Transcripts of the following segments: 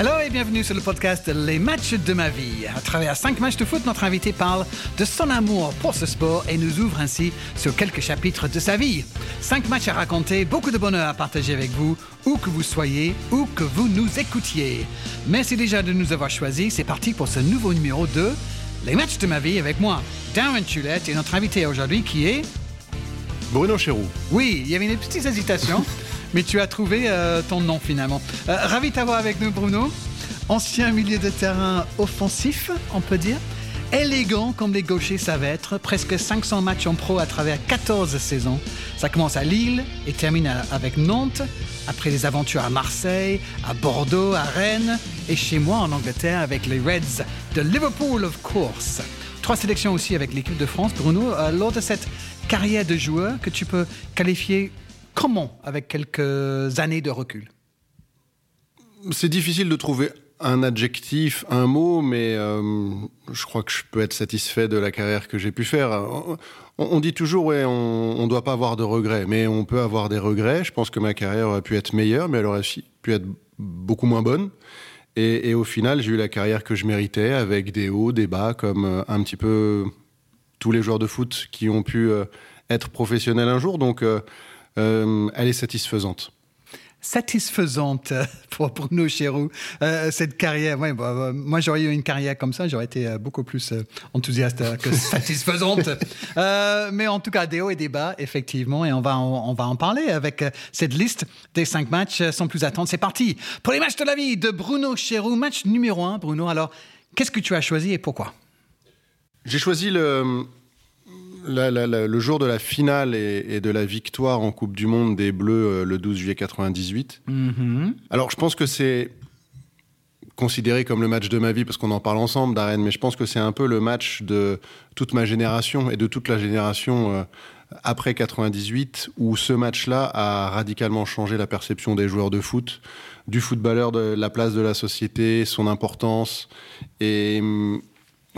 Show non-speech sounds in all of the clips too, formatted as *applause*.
Hello et bienvenue sur le podcast Les matchs de ma vie. À travers cinq matchs de foot, notre invité parle de son amour pour ce sport et nous ouvre ainsi sur quelques chapitres de sa vie. Cinq matchs à raconter, beaucoup de bonheur à partager avec vous, où que vous soyez, où que vous nous écoutiez. Merci déjà de nous avoir choisis. C'est parti pour ce nouveau numéro de Les matchs de ma vie avec moi, Darren Chulette et notre invité aujourd'hui qui est... Bruno Chéroux. Oui, il y avait une petite hésitation. *laughs* mais tu as trouvé euh, ton nom finalement. Euh, ravi de t'avoir avec nous, Bruno. Ancien milieu de terrain offensif, on peut dire. Élégant comme les gauchers savent être, presque 500 matchs en pro à travers 14 saisons. Ça commence à Lille et termine avec Nantes, après des aventures à Marseille, à Bordeaux, à Rennes et chez moi en Angleterre avec les Reds de Liverpool, of course. Trois sélections aussi avec l'équipe de France. Bruno, euh, lors de cette carrière de joueur que tu peux qualifier Comment avec quelques années de recul C'est difficile de trouver un adjectif, un mot, mais euh, je crois que je peux être satisfait de la carrière que j'ai pu faire. On, dit toujours, on ne doit pas avoir de regrets, mais on peut avoir des regrets. Je pense que ma carrière aurait pu être meilleure, mais elle aurait pu être beaucoup moins bonne. Et, au final, j'ai eu la carrière que je méritais, avec des hauts, des bas, comme euh, un petit peu tous les joueurs de foot qui ont pu euh, être professionnels un jour. Donc, euh, elle est satisfaisante satisfaisante *laughs* pour Bruno Chéroux, euh, cette carrière. Ouais, bah, bah, moi, j'aurais eu une carrière comme ça, j'aurais été euh, beaucoup plus enthousiaste que *laughs* satisfaisante. mais en tout cas, des hauts et des bas, effectivement, et on va, on, va en parler avec cette liste des cinq matchs. Sans plus attendre, c'est parti pour les matchs de la vie de Bruno Chéroux. Match numéro un, Bruno. Alors, qu'est-ce que tu as choisi et pourquoi? J'ai choisi le, le jour de la finale et, de la victoire en Coupe du Monde des Bleus euh, le 12 juillet 98. Mm-hmm. Alors je pense que c'est considéré comme le match de ma vie parce qu'on en parle ensemble d'Arène, mais je pense que c'est un peu le match de toute ma génération et de toute la génération euh, après 98 où ce match-là a radicalement changé la perception des joueurs de foot, du footballeur, de la place de la société, son importance et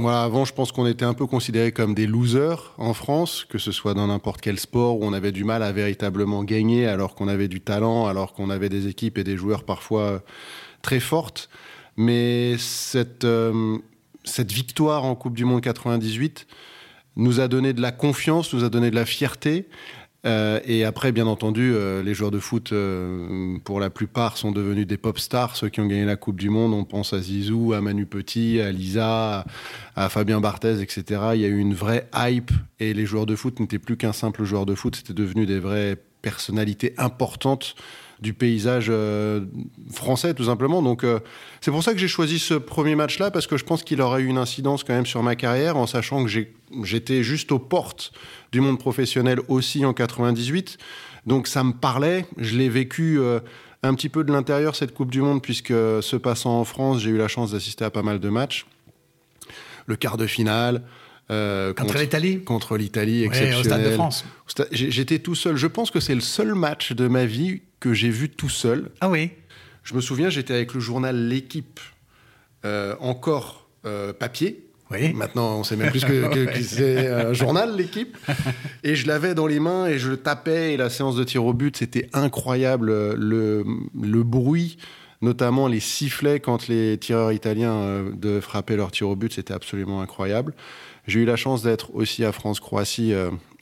avant, je pense qu'on était un peu considérés comme des losers en France, que ce soit dans n'importe quel sport où on avait du mal à véritablement gagner alors qu'on avait du talent, alors qu'on avait des équipes et des joueurs parfois très fortes. Mais cette, euh, cette victoire en Coupe du Monde 98 nous a donné de la confiance, nous a donné de la fierté. Euh, et après, bien entendu, euh, les joueurs de foot, euh, pour la plupart, sont devenus des pop stars. Ceux qui ont gagné la Coupe du Monde, on pense à Zizou, à Manu Petit, à Lisa, à, Fabien Barthez, etc. Il y a eu une vraie hype et les joueurs de foot n'étaient plus qu'un simple joueur de foot, c'était devenu des vraies personnalités importantes du paysage euh, français, tout simplement. Donc, euh, c'est pour ça que j'ai choisi ce premier match-là, parce que je pense qu'il aura eu une incidence quand même sur ma carrière, en sachant que j'étais juste aux portes du monde professionnel aussi en 98. Donc, ça me parlait. Je l'ai vécu euh, un petit peu de l'intérieur, cette Coupe du Monde, puisque se passant en France, j'ai eu la chance d'assister à pas mal de matchs. Le quart de finale, contre, l'Italie Contre l'Italie, exceptionnel. au Stade de France. J'étais tout seul. Je pense que c'est le seul match de ma vie que j'ai vu tout seul. Ah oui Je me souviens, j'étais avec le journal L'équipe, euh, encore euh, papier. Oui. Maintenant, on sait même plus que, *laughs* c'est un journal, l'équipe. Et je l'avais dans les mains et je le tapais. Et la séance de tir au but, c'était incroyable. Le, le, bruit, notamment les sifflets quand les tireurs italiens euh, de frapper leur tir au but, c'était absolument incroyable. J'ai eu la chance d'être aussi à France-Croatie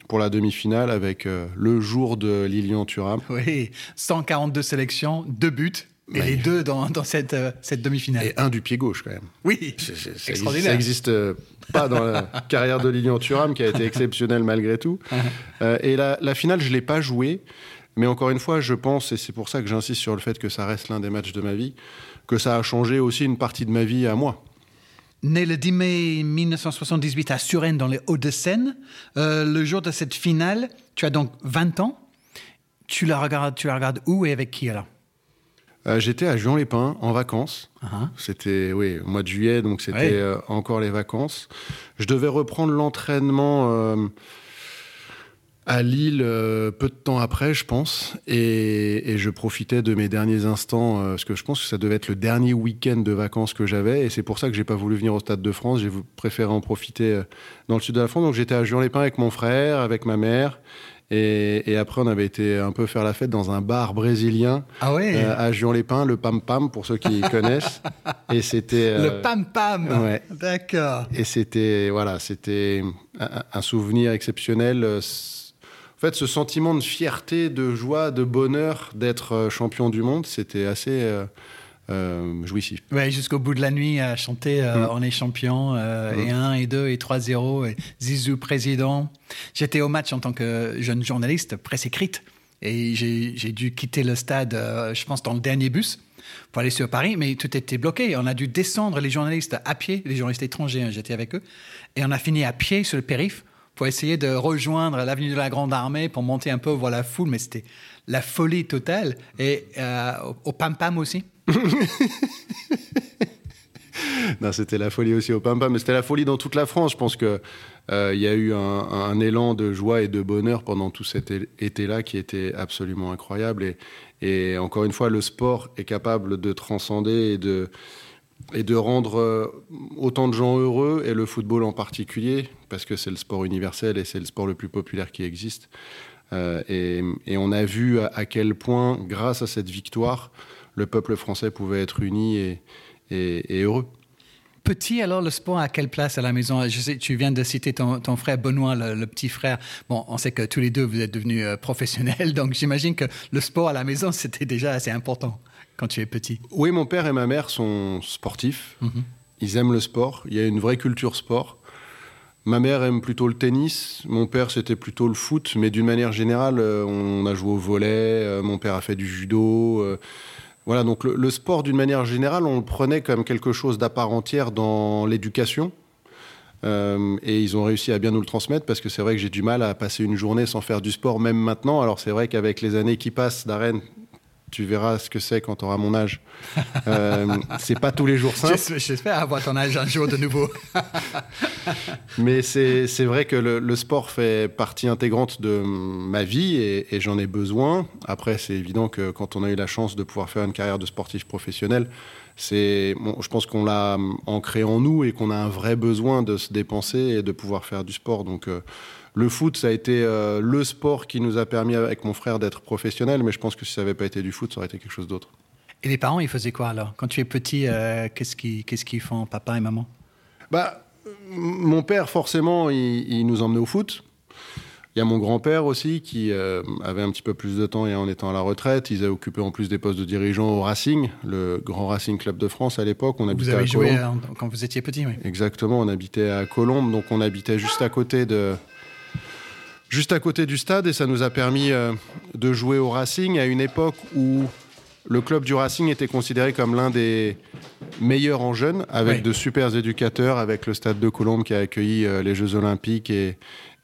pour la demi-finale avec euh, le jour de Lilian Thuram. Oui, 142 sélections, deux buts. Et les deux dans, cette, euh, cette demi-finale. Et un du pied gauche, quand même. Oui, c'est extraordinaire. Ça n'existe euh, pas dans la *laughs* carrière de Lilian Thuram, qui a été exceptionnelle malgré tout. *laughs* et la, la, finale, je ne l'ai pas jouée. Mais encore une fois, je pense, et c'est pour ça que j'insiste sur le fait que ça reste l'un des matchs de ma vie, que ça a changé aussi une partie de ma vie à moi. Né le 10 mai 1978 à Suresnes, dans les Hauts-de-Seine, euh, le jour de cette finale, tu as donc 20 ans. Tu la regardes, tu la regardes où et avec qui alors? Euh, J'étais à Juan-les-Pins en vacances. Uh-huh. C'était oui, au mois de juillet, donc c'était euh, encore les vacances. Je devais reprendre l'entraînement à Lille euh, peu de temps après, je pense, et, je profitais de mes derniers instants, euh, parce que je pense que ça devait être le dernier week-end de vacances que j'avais, et c'est pour ça que j'ai pas voulu venir au Stade de France. J'ai préféré en profiter euh, dans le sud de la France. Donc j'étais à Juan-les-Pins avec mon frère, avec ma mère, Et, après, on avait été un peu faire la fête dans un bar brésilien ah ouais. euh, à Juan-les-Pins, le Pam Pam, pour ceux qui *laughs* connaissent. Et c'était euh, le Pam Pam. Ouais. D'accord. Et c'était voilà, c'était un, souvenir exceptionnel. En fait, ce sentiment de fierté, de joie, de bonheur d'être euh, champion du monde, c'était assez euh, jouissif. Ouais, jusqu'au bout de la nuit à chanter euh, mm. On est champion, euh, mm. et 1, et 2, et 3-0, et Zizou président. J'étais au match en tant que jeune journaliste, presse écrite, et j'ai dû quitter le stade, je pense, dans le dernier bus pour aller sur Paris, mais tout était bloqué. On a dû descendre les journalistes à pied, les journalistes étrangers, hein, j'étais avec eux, et on a fini à pied sur le périph' pour essayer de rejoindre l'avenue de la Grande Armée pour monter un peu voir la foule, mais c'était la folie totale. Et au Pam Pam aussi. *laughs* non, c'était la folie aussi au Pampa, mais c'était la folie dans toute la France. Je pense qu'il euh, y a eu un, élan de joie et de bonheur pendant tout cet été-là qui était absolument incroyable. Et, encore une fois, le sport est capable de transcender et de, et de rendre euh, autant de gens heureux, et le football en particulier, parce que c'est le sport universel et c'est le sport le plus populaire qui existe. Euh, et, on a vu à quel point, grâce à cette victoire, le peuple français pouvait être uni et, heureux. Petit, alors, le sport à quelle place à la maison? Je sais, tu viens de citer ton, ton frère Benoît, le, petit frère. Bon, on sait que tous les deux, vous êtes devenus euh, professionnels, *laughs* donc j'imagine que le sport à la maison, c'était déjà assez important quand tu es petit. Oui, mon père et ma mère sont sportifs. Mhm. Ils aiment le sport. Il y a une vraie culture sport. Ma mère aime plutôt le tennis, mon père c'était plutôt le foot, mais d'une manière générale, euh, on a joué au volet, euh, mon père a fait du judo. Voilà, donc le, sport, d'une manière générale, on le prenait comme quelque chose d'à part entière dans l'éducation. Euh, et ils ont réussi à bien nous le transmettre parce que c'est vrai que j'ai du mal à passer une journée sans faire du sport, même maintenant. Alors c'est vrai qu'avec les années qui passent d'arène, tu verras ce que c'est quand tu auras mon âge. Euh, *laughs* c'est pas tous les jours simple. J'espère avoir ton âge un jour de nouveau. *laughs* Mais c'est vrai que le, sport fait partie intégrante de ma vie et, et j'en ai besoin. Après, c'est évident que quand on a eu la chance de pouvoir faire une carrière de sportif professionnel, c'est, bon, je pense qu'on l'a ancré en nous et qu'on a un vrai besoin de se dépenser et de pouvoir faire du sport. Donc, euh, le foot, ça a été euh, le sport qui nous a permis avec mon frère d'être professionnel, mais je pense que si ça n'avait pas été du foot, ça aurait été quelque chose d'autre. Et les parents, ils faisaient quoi alors? Quand tu es petit, euh, qu'est-ce qu'ils font, papa et maman? Bah, mon père, forcément, il, nous emmenait au foot. Il y a mon grand-père aussi qui euh, avait un petit peu plus de temps et en étant à la retraite, ils avaient occupé en plus des postes de dirigeants au Racing, le grand Racing Club de France à l'époque. On habitait vous avez joué quand vous étiez petit, oui. Exactement, on habitait à Colombes, donc on habitait juste à côté de, juste à côté du stade et ça nous a permis euh, de jouer au Racing à une époque où le club du Racing était considéré comme l'un des meilleurs en jeunes, avec de super éducateurs, avec le stade de Colombes qui a accueilli euh, les Jeux Olympiques et,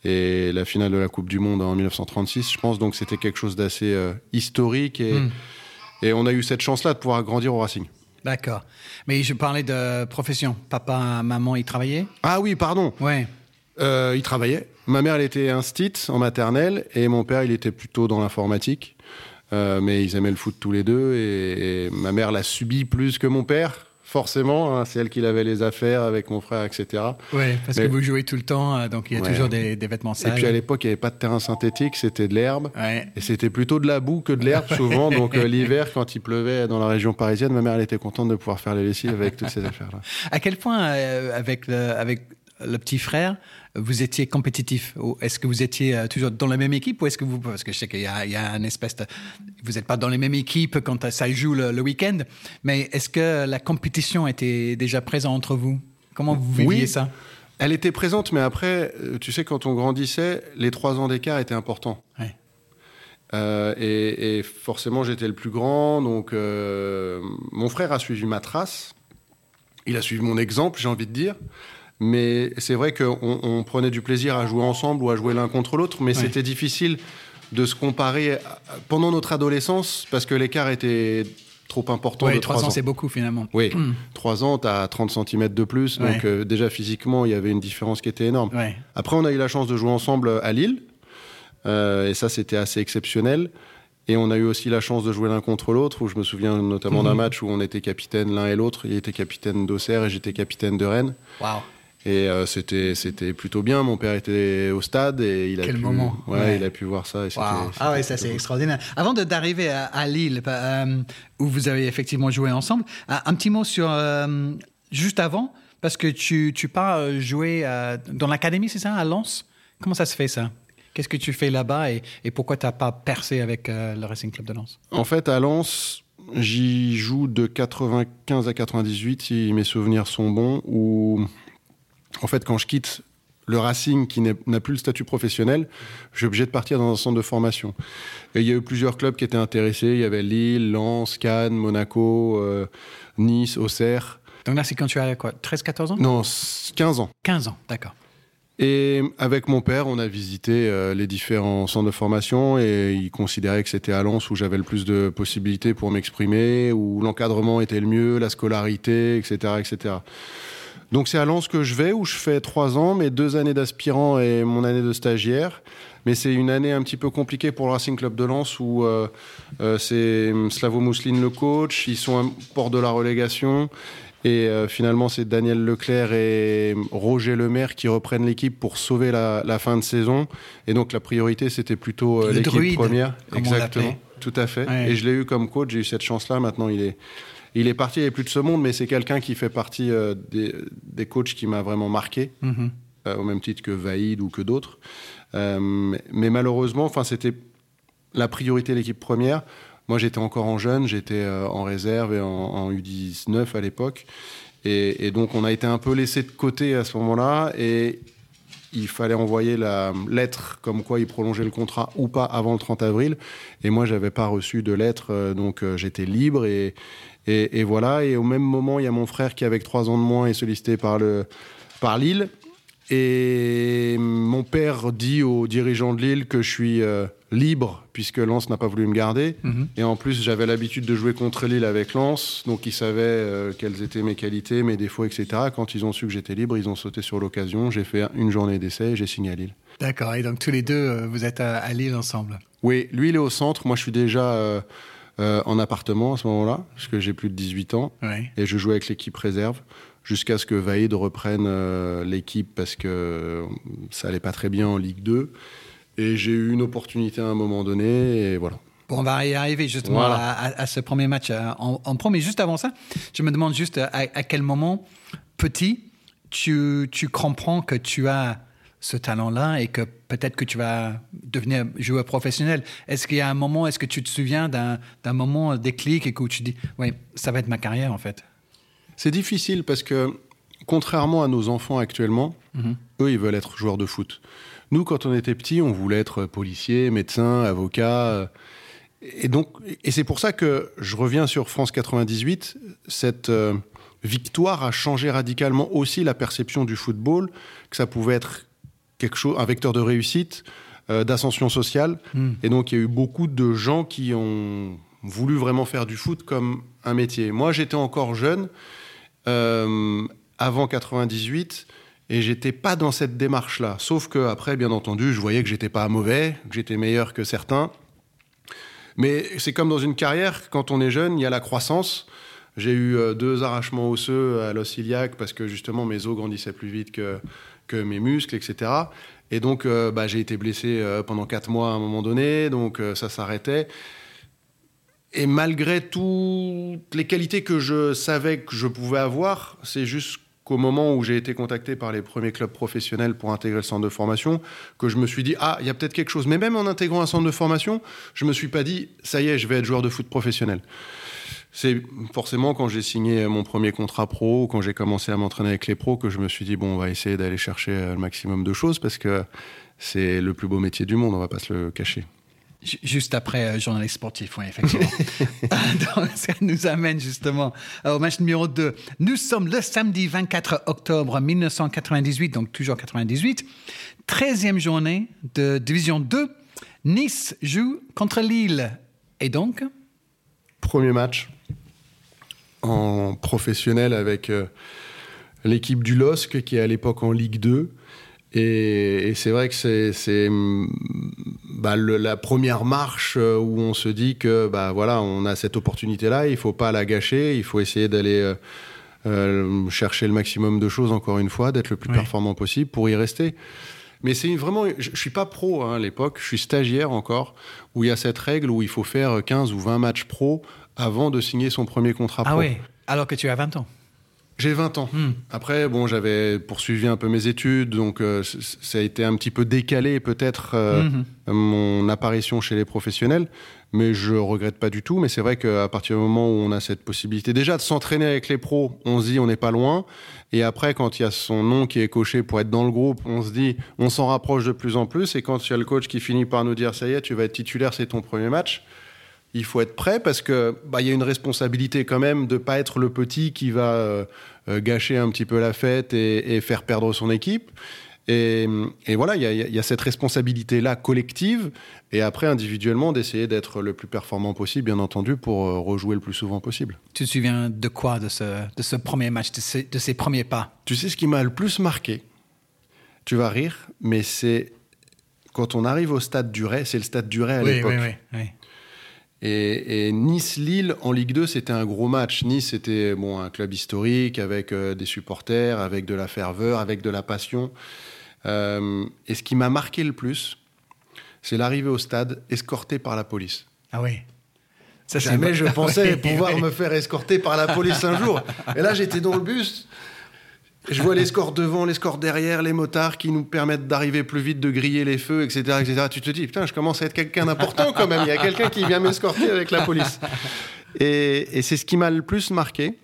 et, la finale de la Coupe du Monde en 1936, je pense. Donc c'était quelque chose d'assez euh, historique et, hmm. et on a eu cette chance-là de pouvoir grandir au Racing. D'accord. Mais je parlais de profession. Papa, maman, ils travaillaient? Ah oui, pardon. Ouais. Euh, il travaillait. Ma mère, elle était instite en maternelle et mon père, il était plutôt dans l'informatique. Euh, mais ils aimaient le foot tous les deux et, ma mère l'a subi plus que mon père. Forcément, hein. c'est elle qui avait les affaires avec mon frère, etc. Oui, parce que vous jouez tout le temps, euh, donc il y a toujours des, vêtements sales. Et puis à l'époque, il n'y avait pas de terrain synthétique, c'était de l'herbe. Et c'était plutôt de la boue que de l'herbe souvent. donc l'hiver, quand il pleuvait dans la région parisienne, ma mère, elle était contente de pouvoir faire les lessives avec toutes ces affaires-là. À quel point, avec, le, avec le petit frère, vous étiez compétitif Est-ce que vous étiez euh, toujours dans la même équipe ou est-ce que vous parce que je sais qu'il y, a une espèce de vous n'êtes pas dans les mêmes équipes quand ça joue le, week-end, mais est-ce que la compétition était déjà présente entre vous? Comment vous viviez ça? Elle était présente, mais après, euh, tu sais, quand on grandissait, les trois ans d'écart étaient importants. Euh, et, forcément, j'étais le plus grand, donc mon frère a suivi ma trace. Il a suivi mon exemple, j'ai envie de dire. Mais c'est vrai qu'on on prenait du plaisir à jouer ensemble ou à jouer l'un contre l'autre, mais c'était difficile de se comparer pendant notre adolescence parce que l'écart était trop important. Oui, 3 ans, c'est beaucoup finalement. Oui, 3 hmm. ans, tu as 30 cm de plus, donc euh, déjà physiquement, il y avait une différence qui était énorme. Après, on a eu la chance de jouer ensemble à Lille, euh, et ça, c'était assez exceptionnel. Et on a eu aussi la chance de jouer l'un contre l'autre, où je me souviens notamment d'un mhm. match où on était capitaine l'un et l'autre. Il était capitaine d'Auxerre et j'étais capitaine de Rennes. Wow. Et euh, c'était c'était plutôt bien. Mon père était au stade et il a Quel pu moment. Ouais, Ouais. il a pu voir ça. et Wow. Ah ouais, ça c'est cool. extraordinaire. Avant d'arriver à, à Lille, euh, où vous avez effectivement joué ensemble, un, petit mot sur euh, juste avant, parce que tu, tu pars jouer dans l'académie, c'est ça, à Lens? Comment ça se fait ça? Qu'est-ce que tu fais là-bas et, et pourquoi tu n'as pas percé avec le Racing Club de Lens? En fait, à Lens, j'y joue de 95 à 98, si mes souvenirs sont bons, où, en fait, quand je quitte le Racing, qui n'a plus le statut professionnel, je suis obligé de partir dans un centre de formation. Et il y a eu plusieurs clubs qui étaient intéressés. Il y avait Lille, Lens, Cannes, Monaco, euh, Nice, Auxerre. Donc là, c'est quand tu as quoi 13, 14 ans? Non, s- 15 ans. 15 ans, d'accord. Et avec mon père, on a visité euh, les différents centres de formation et il considérait que c'était à Lens où j'avais le plus de possibilités pour m'exprimer, où l'encadrement était le mieux, la scolarité, etc., etc. Donc c'est à Lens que je vais, où je fais trois ans, mes deux années d'aspirant et mon année de stagiaire. Mais c'est une année un petit peu compliquée pour le Racing Club de Lens où euh, euh, c'est Slavo Mousseline le coach, ils sont à port de la relégation. Et euh, finalement, c'est Daniel Leclerc et Roger Lemaire qui reprennent l'équipe pour sauver la, la fin de saison. Et donc la priorité, c'était plutôt l'équipe première. Exactement. Tout à fait. Ouais. Et je l'ai eu comme coach, j'ai eu cette chance-là. Maintenant, il est, il est parti, il n'est plus de ce monde, mais c'est quelqu'un qui fait partie euh, des, des coachs qui m'a vraiment marqué, Mhm. euh, au même titre que Vaïd ou que d'autres. Euh, mais, mais malheureusement, c'était la priorité de l'équipe première. Moi, j'étais encore en jeune, j'étais en réserve et en, en U19 à l'époque. Et, et donc, on a été un peu laissé de côté à ce moment-là. Et il fallait envoyer la lettre comme quoi il prolongeait le contrat ou pas avant le 30 avril. Et moi, j'avais pas reçu de lettre, donc j'étais libre. Et, et, et voilà. Et au même moment, il y a mon frère qui, avec trois ans de moins, est sollicité par, le, par Lille. Et mon père dit aux dirigeants de Lille que je suis euh, libre puisque Lens n'a pas voulu me garder. Mhm. Et en plus, j'avais l'habitude de jouer contre Lille avec Lens, donc ils savaient euh, quelles étaient mes qualités, mes défauts, etc. Quand ils ont su que j'étais libre, ils ont sauté sur l'occasion. J'ai fait une journée d'essai et j'ai signé à Lille. D'accord. Et donc tous les deux, euh, vous êtes à, à Lille ensemble. Oui, lui, il est au centre. Moi, je suis déjà euh, en appartement à ce moment-là, parce que j'ai plus de 18 ans. Et je jouais avec l'équipe réserve jusqu'à ce que Vaïd reprenne euh, l'équipe parce que euh, ça allait pas très bien en Ligue 2. Et j'ai eu une opportunité à un moment donné, et voilà. Bon, on va y arriver justement Voilà. à, à- à ce premier match en, en pro. Mais juste avant ça, je me demande juste à, à quel moment, petit, tu, tu comprends que tu as ce talent-là et que peut-être que tu vas devenir joueur professionnel. Est-ce qu'il y a un moment, est-ce que tu te souviens d'un moment déclic et que tu dis, oui, ça va être ma carrière en fait? C'est difficile parce que, contrairement à nos enfants actuellement, Mhm. eux, ils veulent être joueurs de foot. Nous, quand on était petits, on voulait être policier, médecin, avocat. euh, Et donc, et c'est pour ça que je reviens sur France 98. Cette euh, victoire a changé radicalement aussi la perception du football, que ça pouvait être quelque chose, un vecteur de réussite, euh, d'ascension sociale. Mm. Et donc, il y a eu beaucoup de gens qui ont voulu vraiment faire du foot comme un métier. Moi, j'étais encore jeune, euh, avant 98, et j'étais pas dans cette démarche-là. Sauf que après, bien entendu, je voyais que j'étais pas mauvais, que j'étais meilleur que certains. Mais c'est comme dans une carrière, quand on est jeune, il y a la croissance. J'ai eu euh, deux arrachements osseux à l'os iliaque parce que justement mes os grandissaient plus vite que, mes muscles, etc. Et donc euh, bah, j'ai été blessé euh, pendant quatre mois à un moment donné, donc ça s'arrêtait. Et malgré toutes les qualités que je savais que je pouvais avoir, c'est juste qu'au moment où j'ai été contacté par les premiers clubs professionnels pour intégrer le centre de formation, que je me suis dit, ah, il y a peut-être quelque chose. Mais même en intégrant un centre de formation, je me suis pas dit, ça y est, je vais être joueur de foot professionnel. C'est forcément quand j'ai signé mon premier contrat pro, quand j'ai commencé à m'entraîner avec les pros, que je me suis dit, bon, on va essayer d'aller chercher le maximum de choses parce que c'est le plus beau métier du monde, on va pas se le cacher. Ju- Juste après euh, journaliste sportif, oui, effectivement. *laughs* *laughs* Donc, ça nous amène justement euh, au match numéro 2. Nous sommes le samedi 24 octobre 1998, donc toujours 98. 13e journée de Division 2. Nice joue contre Lille. Et donc, Premier match en professionnel avec euh, l'équipe du LOSC qui est à l'époque en Ligue 2. Et, et c'est vrai que c'est hum, bah, la première marche euh, où on se dit que bah, voilà, on a cette opportunité-là, il faut pas la gâcher, il faut essayer d'aller euh, euh, chercher le maximum de choses, encore une fois, d'être le plus performant possible pour y rester. Mais c'est vraiment, je, ne suis pas pro hein, à l'époque, je suis stagiaire encore, où il y a cette règle où il faut faire 15 ou 20 matchs pro avant de signer son premier contrat ah pro. Ah oui, alors que tu as 20 ans. J'ai 20 ans. Hmm. Après, bon, j'avais poursuivi un peu mes études, donc euh, ça a été un petit peu décalé peut-être euh, hmm. mon apparition chez les professionnels, mais je regrette pas du tout. Mais c'est vrai qu'à partir du moment où on a cette possibilité, déjà de s'entraîner avec les pros, on se dit on n'est pas loin. Et après, quand il y a son nom qui est coché pour être dans le groupe, on se dit on s'en rapproche de plus en plus. Et quand il y a le coach qui finit par nous dire ça y est, tu vas être titulaire, c'est ton premier match il faut être prêt parce que bah, il y a une responsabilité quand même de pas être le petit qui va euh, euh, gâcher un petit peu la fête et, faire perdre son équipe. Et, voilà, il y, a cette responsabilité-là collective, et après individuellement d'essayer d'être le plus performant possible, bien entendu, pour euh, rejouer le plus souvent possible. Tu te souviens de quoi de ce, de ce premier match, de, ces premiers pas? Tu sais ce qui m'a le plus marqué? Tu vas rire, mais c'est quand on arrive au stade du Ray, c'est le stade du Ray à l'époque. Oui, oui, Et, Nice-Lille en Ligue 2, c'était un gros match. Nice, c'était bon, un club historique avec euh, des supporters, avec de la ferveur, avec de la passion. Euh, et ce qui m'a marqué le plus, c'est l'arrivée au stade escorté par la police. Ah oui. Ça, Jamais je *laughs* pensais pouvoir me faire escorter par la police un jour. Et là, j'étais dans le bus. Je vois les scores devant, les scores derrière, les motards qui nous permettent d'arriver plus vite, de griller les feux, etc., etc. Tu te dis, putain, je commence à être quelqu'un d'important quand même. Il y a quelqu'un qui vient m'escorter avec la police. Et, c'est ce qui m'a le plus marqué.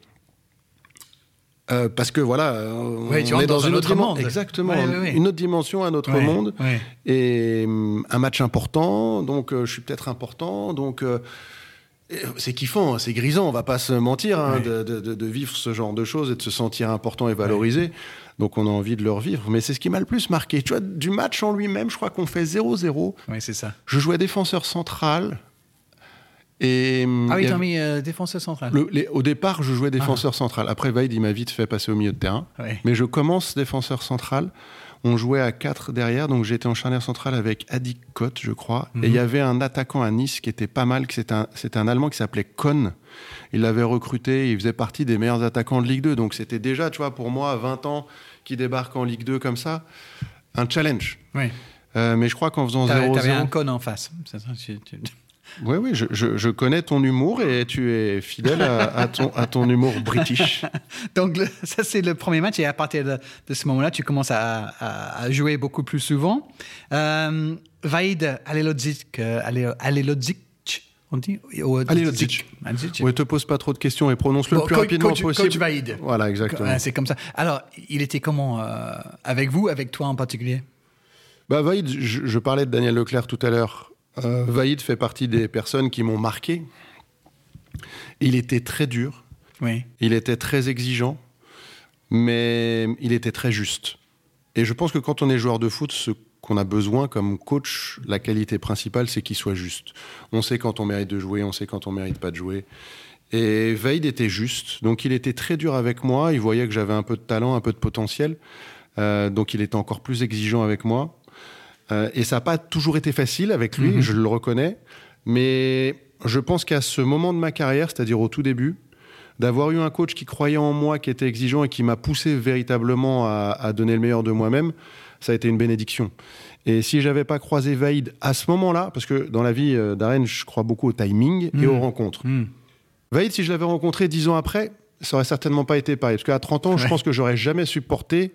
Euh, parce que voilà, on, est dans, un autre monde. Exactement, une autre dimension, un autre monde. Et hum, un match important, donc euh, je suis peut-être important, donc euh, c'est kiffant, hein, c'est grisant, on va pas se mentir, hein, de, vivre ce genre de choses et de se sentir important et valorisé. Donc on a envie de le revivre. Mais c'est ce qui m'a le plus marqué. Tu vois, du match en lui-même, je crois qu'on fait 0-0. Oui, c'est ça. Je jouais défenseur central. Et, ah oui, t'as mis euh, défenseur central. au départ, je jouais défenseur ah. central. Après, Vaid, il m'a vite fait passer au milieu de terrain. Mais je commence défenseur central. On jouait à 4 derrière, donc j'étais en charnière centrale avec Adi Kott, je crois. Et il y mhm. avait un attaquant à Nice qui était pas mal, c'était un, un Allemand qui s'appelait Kohn. Il l'avait recruté, il faisait partie des meilleurs attaquants de Ligue 2. Donc c'était déjà, tu vois, pour moi, à 20 ans, qui débarque en Ligue 2 comme ça, un challenge. Oui. Euh, mais je crois qu'en faisant 0-0... T'avais un Kohn en face. Oui, oui, je, connais ton humour et tu es fidèle à, ton, à ton humour british. *laughs* Donc, ça, c'est le premier match. Et à partir de, ce moment-là, tu commences à, jouer beaucoup plus souvent. Euh, Vaïd Alelodzic, euh, on dit? Alelodzic? Oui, te pose pas trop de questions et prononce le plus rapidement possible. Coach Vaïd. Voilà, exactement. C'est comme ça. Alors, il était comment euh, avec vous, avec toi en particulier? Bah, Vaïd, je, je parlais de Daniel Leclerc tout à l'heure. Euh, Vaïd fait partie des personnes qui m'ont marqué. Il était très dur. Oui. Il était très exigeant, mais il était très juste. Et je pense que quand on est joueur de foot, ce qu'on a besoin comme coach, la qualité principale, c'est qu'il soit juste. On sait quand on mérite de jouer, on sait quand on mérite pas de jouer. Et Vaïd était juste, donc il était très dur avec moi. Il voyait que j'avais un peu de talent, un peu de potentiel, euh, donc il était encore plus exigeant avec moi. Euh, et ça n'a pas toujours été facile avec lui, mhm. je le reconnais. Mais je pense qu'à ce moment de ma carrière, c'est-à-dire au tout début, d'avoir eu un coach qui croyait en moi, qui était exigeant et qui m'a poussé véritablement à, donner le meilleur de moi-même, ça a été une bénédiction. Et si j'avais pas croisé Vaïd à ce moment-là, parce que dans la vie euh, d'Aren, je crois beaucoup au timing et aux mhm. rencontres. Mhm. Vaïd, si je l'avais rencontré dix ans après, ça aurait certainement pas été pareil. Parce qu'à 30 ans, je pense que j'aurais jamais supporté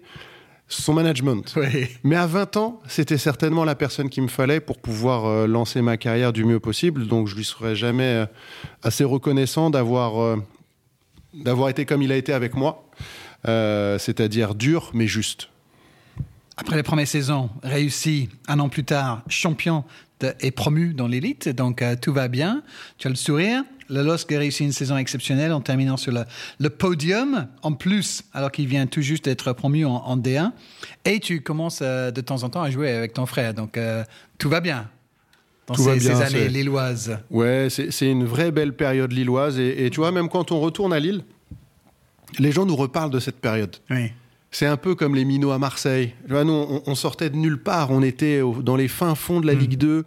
son management. Mais à 20 ans, c'était certainement la personne qu'il me fallait pour pouvoir euh, lancer ma carrière du mieux possible. Donc je lui serais jamais euh, assez reconnaissant d'avoir euh, d'avoir été comme il a été avec moi, c'est-à-dire dur mais juste. Après les premières saisons réussies, un an plus tard, champion est promu dans l'élite, donc tout va bien. Tu as le sourire. Le LOSC a réussi une saison exceptionnelle en terminant sur le, podium, en plus, alors qu'il vient tout juste d'être promu en, D1. Et tu commences euh, de temps en temps à jouer avec ton frère, donc euh, tout va bien dans ces, années lilloises. Ouais, c'est une vraie belle période lilloise. Et, tu vois, même quand on retourne à Lille, les gens nous reparlent de cette période. Oui. C'est un peu comme les minots à Marseille. nous, on, sortait de nulle part. On était dans les fins fonds de la mm. Ligue 2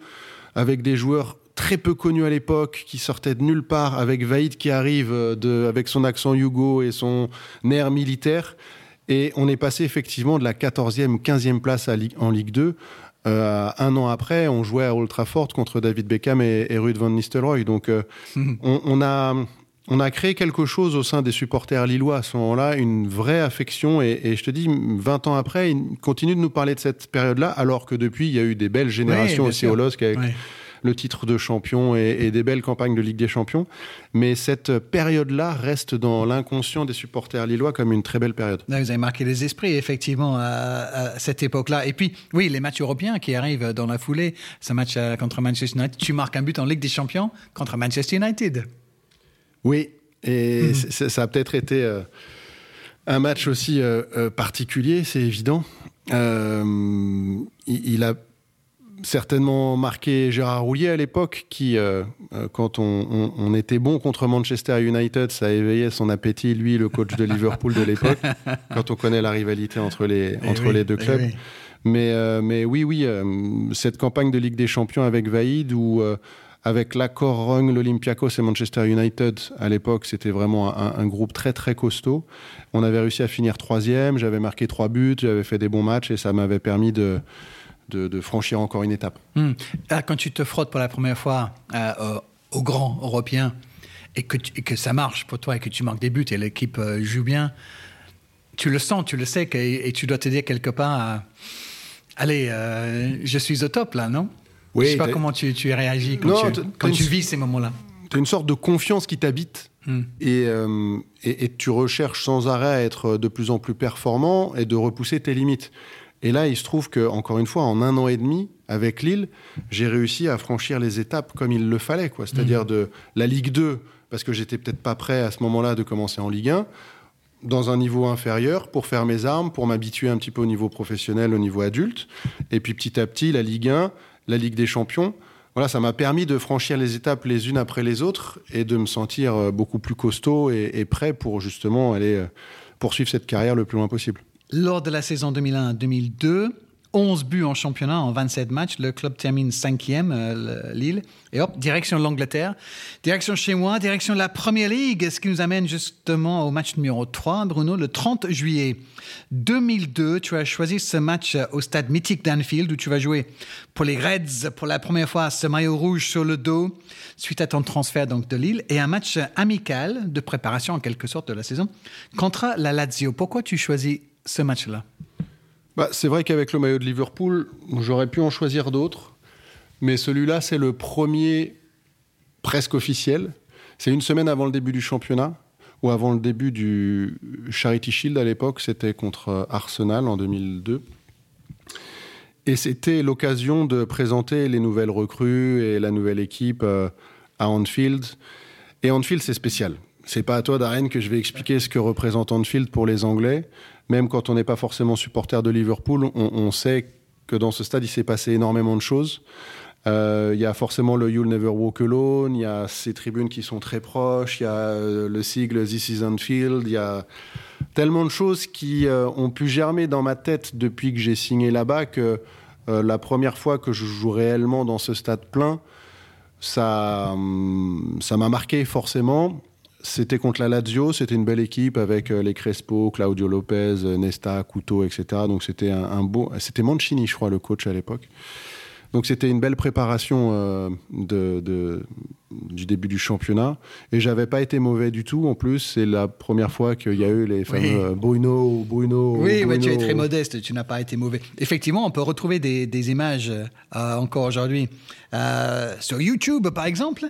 avec des joueurs très peu connu à l'époque, qui sortait de nulle part, avec Vaïd qui arrive de, avec son accent Hugo et son air militaire. Et on est passé effectivement de la 14e, 15e place en Ligue 2 euh, un an après, on jouait à Old Trafford contre David Beckham et, Ruud van Nistelrooy. Donc, euh, on, a, on a créé quelque chose au sein des supporters lillois à ce moment-là, une vraie affection. Et, je te dis, 20 ans après, ils continuent de nous parler de cette période-là, alors que depuis, il y a eu des belles générations aussi au LOSC avec le titre de champion et, des belles campagnes de Ligue des Champions. Mais cette période-là reste dans l'inconscient des supporters lillois comme une très belle période. vous avez marqué les esprits, effectivement, à, cette époque-là. Et puis, oui, les matchs européens qui arrivent dans la foulée, ce match euh, contre Manchester United, tu marques un but en Ligue des Champions contre Manchester United. Oui, et mhm. ça a peut-être été euh, un match aussi euh, particulier, c'est évident. il, a certainement marqué Gérard Rouillet à l'époque, qui, euh, euh, quand on, était bon contre Manchester United, ça éveillait son appétit, lui, le coach de Liverpool de l'époque, *laughs* quand on connaît la rivalité entre les, eh entre les deux eh clubs. Mais, euh, mais oui, oui, cette campagne de Ligue des Champions avec Vaïd, où avec l'accord Rung, l'Olympiakos et Manchester United, à l'époque, c'était vraiment un, groupe très très costaud. On avait réussi à finir troisième, j'avais marqué trois buts, j'avais fait des bons matchs et ça m'avait permis de franchir encore une étape. Ah, quand tu te frottes pour la première fois euh, au grand européen et que, ça marche pour toi et que tu marques des buts et l'équipe euh, joue bien, tu le sens, tu le sais et tu dois te dire quelque part, allez, euh, je suis au top là, non? Oui, Je sais pas comment tu, tu réagi quand, tu, quand tu vis ces moments-là. Tu as une sorte de confiance qui t'habite hmm. et, et, et, tu recherches sans arrêt à être de plus en plus performant et de repousser tes limites. Et là, il se trouve que, encore une fois, en un an et demi, avec Lille, j'ai réussi à franchir les étapes comme il le fallait, quoi. C'est-à-dire mmh. de la Ligue 2, parce que j'étais peut-être pas prêt à ce moment-là de commencer en Ligue 1, dans un niveau inférieur pour faire mes armes, pour m'habituer un petit peu au niveau professionnel, au niveau adulte. Et puis petit à petit, la Ligue 1, la Ligue des Champions. Voilà, ça m'a permis de franchir les étapes les unes après les autres et de me sentir euh, beaucoup plus costaud et, et prêt pour justement aller euh, poursuivre cette carrière le plus loin possible. Lors de la saison 2001-2002, 11 buts en championnat en 27 matchs. Le club termine cinquième, euh, Lille. Et hop, direction l'Angleterre, direction chez moi, direction la Première Ligue, ce qui nous amène justement au match numéro 3, Bruno, le 30 juillet 2002. Tu as choisi ce match au stade mythique d'Anfield où tu vas jouer pour les Reds pour la première fois ce maillot rouge sur le dos suite à ton transfert donc de Lille et un match amical de préparation en quelque sorte de la saison contre la Lazio. Pourquoi tu choisis ce match-là? Bah, C'est vrai qu'avec le maillot de Liverpool, j'aurais pu en choisir d'autres. Mais celui-là, c'est le premier presque officiel. C'est une semaine avant le début du championnat, ou avant le début du Charity Shield à l'époque. C'était contre Arsenal en 2002. Et c'était l'occasion de présenter les nouvelles recrues et la nouvelle équipe euh, à Anfield. Et Anfield, c'est spécial. C'est pas à toi, Darren, que je vais expliquer ce que représente Anfield pour les Anglais même quand on n'est pas forcément supporter de Liverpool, on, sait que dans ce stade, il s'est passé énormément de choses. Euh, il y a forcément le You'll Never Walk Alone, il y a ces tribunes qui sont très proches, il y a euh, le sigle This is Anfield, il y a tellement de choses qui euh, ont pu germer dans ma tête depuis que j'ai signé là-bas que la première fois que je joue réellement dans ce stade plein, ça hum, ça m'a marqué forcément. C'était contre la Lazio, c'était une belle équipe avec euh, les Crespo, Claudio Lopez, euh, Nesta, Couto, etc. Donc c'était un, beau. C'était Mancini, je crois, le coach à l'époque. Donc c'était une belle préparation euh, de, du début du championnat. Et j'avais pas été mauvais du tout. En plus, c'est la première fois qu'il y a eu les fameux Bruno, Bruno. Oui, tu es très modeste. Tu n'as pas été mauvais. Effectivement, on peut retrouver des, images encore aujourd'hui sur YouTube, par exemple.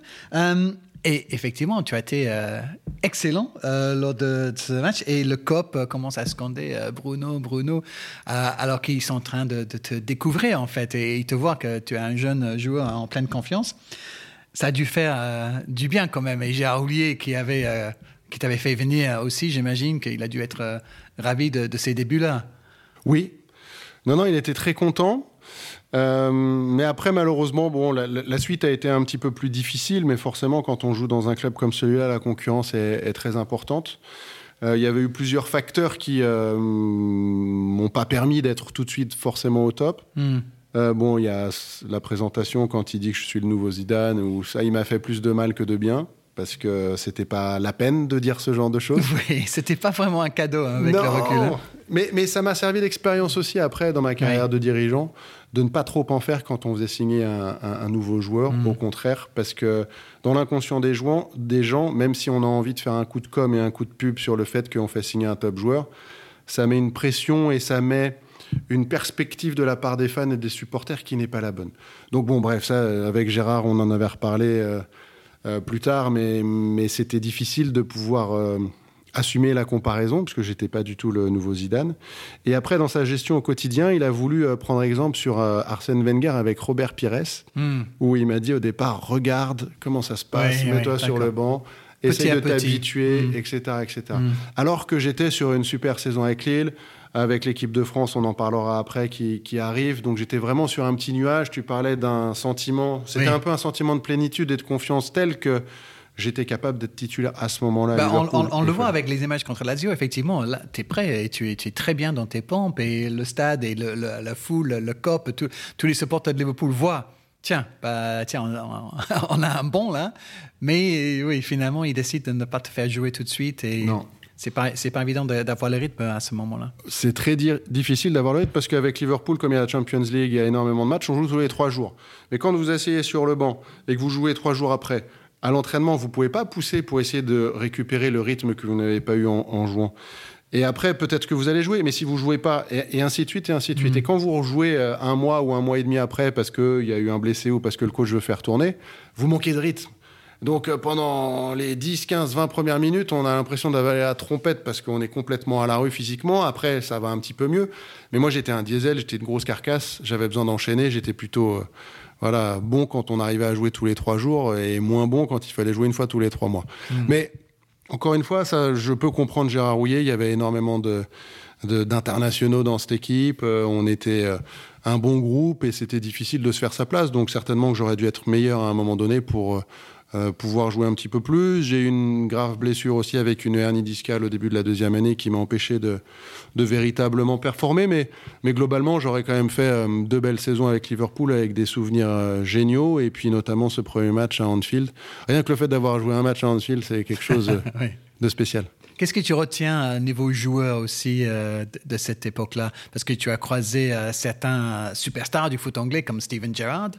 Et effectivement, tu as été euh, excellent euh, lors de, ce match et le COP euh, commence à scander Bruno, Bruno, alors qu'ils sont en train de, te découvrir en fait et ils te voient que tu es un jeune joueur en pleine confiance. Ça a dû faire du bien quand même. Et Gérard Roulier qui avait qui t'avait fait venir aussi, j'imagine qu'il a dû être ravi de, de ces débuts-là. Oui. Non, non, il était très content. Euh, mais après, malheureusement, bon, la, suite a été un petit peu plus difficile, mais forcément, quand on joue dans un club comme celui-là, la concurrence est, très importante. Euh, il y avait eu plusieurs facteurs qui euh, m'ont pas permis d'être tout de suite forcément au top. Hmm. Euh, bon, il y a la présentation quand il dit que je suis le nouveau Zidane, ou ça, il m'a fait plus de mal que de bien parce que c'était pas la peine de dire ce genre de choses. *laughs* Oui, c'était pas vraiment un cadeau hein, avec le recul. Hein. Mais, mais ça m'a servi d'expérience aussi après dans ma carrière de dirigeant de ne pas trop en faire quand on faisait signer un, nouveau joueur. Mm. Au contraire, parce que dans l'inconscient des, des gens, même si on a envie de faire un coup de com et un coup de pub sur le fait qu'on fait signer un top joueur, ça met une pression et ça met une perspective de la part des fans et des supporters qui n'est pas la bonne. Donc bon, bref, ça, avec Gérard, on en avait reparlé. Euh, euh, plus tard, mais, mais c'était difficile de pouvoir euh, assumer la comparaison, parce que j'étais pas du tout le nouveau Zidane. Et après, dans sa gestion au quotidien, il a voulu euh, prendre exemple sur Arsène Wenger avec Robert Pires, hmm. où il m'a dit au départ, regarde comment ça se passe, mets-toi sur le banc. Essaye de t'habituer, etc., hmm. etc. Hmm. Alors que j'étais sur une super saison avec Lille, avec l'équipe de France, on en parlera après, qui, arrive. Donc j'étais vraiment sur un petit nuage. Tu parlais d'un sentiment, c'était un peu un sentiment de plénitude et de confiance tel que j'étais capable d'être titulaire à ce moment-là. Bah, on, le voit avec les images contre Lazio, effectivement. Là, tu es prêt et tu es, très bien dans tes pompes et le stade et la foule, le COP, tous les supporters de Liverpool voient. Tiens, bah, tiens, on, *laughs* a un bon là, mais oui, finalement, il décide de ne pas te faire jouer tout de suite et non c'est pas c'est pas évident d'avoir le rythme à ce moment-là. C'est très difficile d'avoir le rythme parce qu'avec Liverpool, comme il y a la Champions League, il y a énormément de matchs, on joue tous les trois jours. Mais quand vous asseyez sur le banc et que vous jouez trois jours après, à l'entraînement, vous pouvez pas pousser pour essayer de récupérer le rythme que vous n'avez pas eu en, jouant. Et après, peut-être que vous allez jouer, mais si vous jouez pas, et, ainsi de suite, et ainsi de suite. Mm. Et quand vous rejouez euh, un mois ou un mois et demi après, parce qu'il y a eu un blessé ou parce que le coach veut faire tourner, vous manquez de rythme. Donc euh, pendant les 10, 15, 20 premières minutes, on a l'impression d'avaler la trompette parce qu'on est complètement à la rue physiquement. Après, ça va un petit peu mieux. Mais moi, j'étais un diesel, j'étais une grosse carcasse, j'avais besoin d'enchaîner, j'étais plutôt euh, voilà, bon quand on arrivait à jouer tous les trois jours et moins bon quand il fallait jouer une fois tous les trois mois. Mmh. Mais encore une fois, ça, je peux comprendre Gérard Rouillet, il y avait énormément de d'internationaux dans cette équipe. Euh, on était un bon groupe et c'était difficile de se faire sa place. Donc certainement que j'aurais dû être meilleur à un moment donné pour euh, pouvoir jouer un petit peu plus. J'ai eu une grave blessure aussi avec une hernie discale au début de la deuxième année qui m'a empêché de, de, véritablement performer. Mais, mais globalement, j'aurais quand même fait euh, deux belles saisons avec Liverpool avec des souvenirs euh, géniaux et puis notamment ce premier match à Anfield. Rien que le fait d'avoir joué un match à Anfield, c'est quelque *laughs* chose de spécial. Qu'est-ce que tu retiens au niveau joueur aussi de, cette époque-là? Parce que tu as croisé certains superstars du foot anglais comme Steven Gerrard,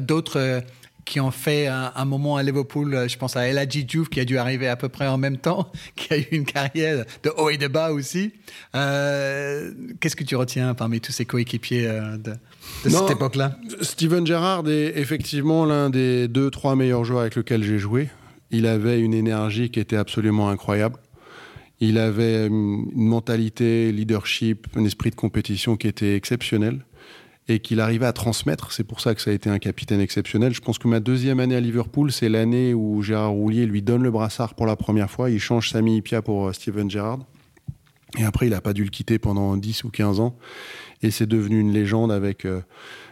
d'autres qui ont fait un, moment à Liverpool. Euh, je pense à El Hadji Diouf qui a dû arriver à peu près en même temps, *laughs* qui a eu une carrière de haut et de bas aussi. Euh, qu'est-ce que tu retiens parmi tous ces coéquipiers euh, de, cette époque-là? Steven Gerrard est effectivement l'un des deux, trois meilleurs joueurs avec lesquels j'ai joué. Il avait une énergie qui était absolument incroyable. Il avait une mentalité, leadership, un esprit de compétition qui était exceptionnel et qu'il arrivait à transmettre. C'est pour ça que ça a été un capitaine exceptionnel. Je pense que ma deuxième année à Liverpool, c'est l'année où Gérard Roulier lui donne le brassard pour la première fois. Il change Sami Ipia pour euh, Steven Gerrard. Et après, il n'a pas dû le quitter pendant 10 ou 15 ans. Et c'est devenu une légende avec euh,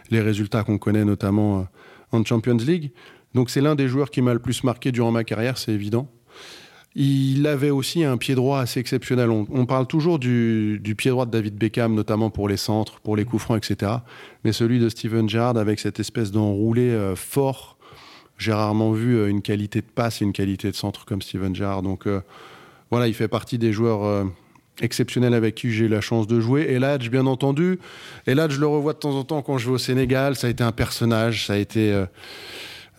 les résultats qu'on connaît notamment euh, en Champions League. Donc c'est l'un des joueurs qui m'a le plus marqué durant ma carrière, c'est évident. Il avait aussi un pied droit assez exceptionnel. On, parle toujours du, pied droit de David Beckham, notamment pour les centres, pour les coups francs, etc. Mais celui de Steven Gerrard, avec cette espèce d'enroulé euh, fort, j'ai rarement vu euh, une qualité de passe et une qualité de centre comme Steven Gerrard. Donc euh, voilà, il fait partie des joueurs exceptionnels avec qui j'ai eu la chance de jouer. Et Ladj, bien entendu. Et Ladj, je le revois de temps en temps quand je vais au Sénégal. Ça a été un personnage, ça a été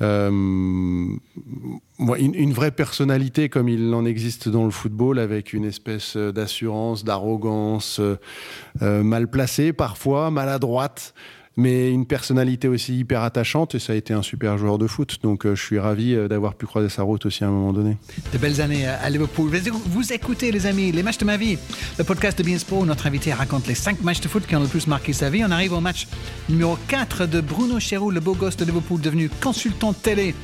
euh, une, vraie personnalité comme il en existe dans le football, avec une espèce d'assurance, d'arrogance, euh, mal placée parfois, maladroite, mais une personnalité aussi hyper attachante et ça a été un super joueur de foot. Donc euh, je suis ravi euh, d'avoir pu croiser sa route aussi à un moment donné. De belles années à Liverpool. Vous écoutez les amis, les matchs de ma vie, le podcast de Beansport notre invité raconte les 5 matchs de foot qui ont le plus marqué sa vie. On arrive au match numéro 4 de Bruno Chéroux, le beau gosse de Liverpool devenu consultant télé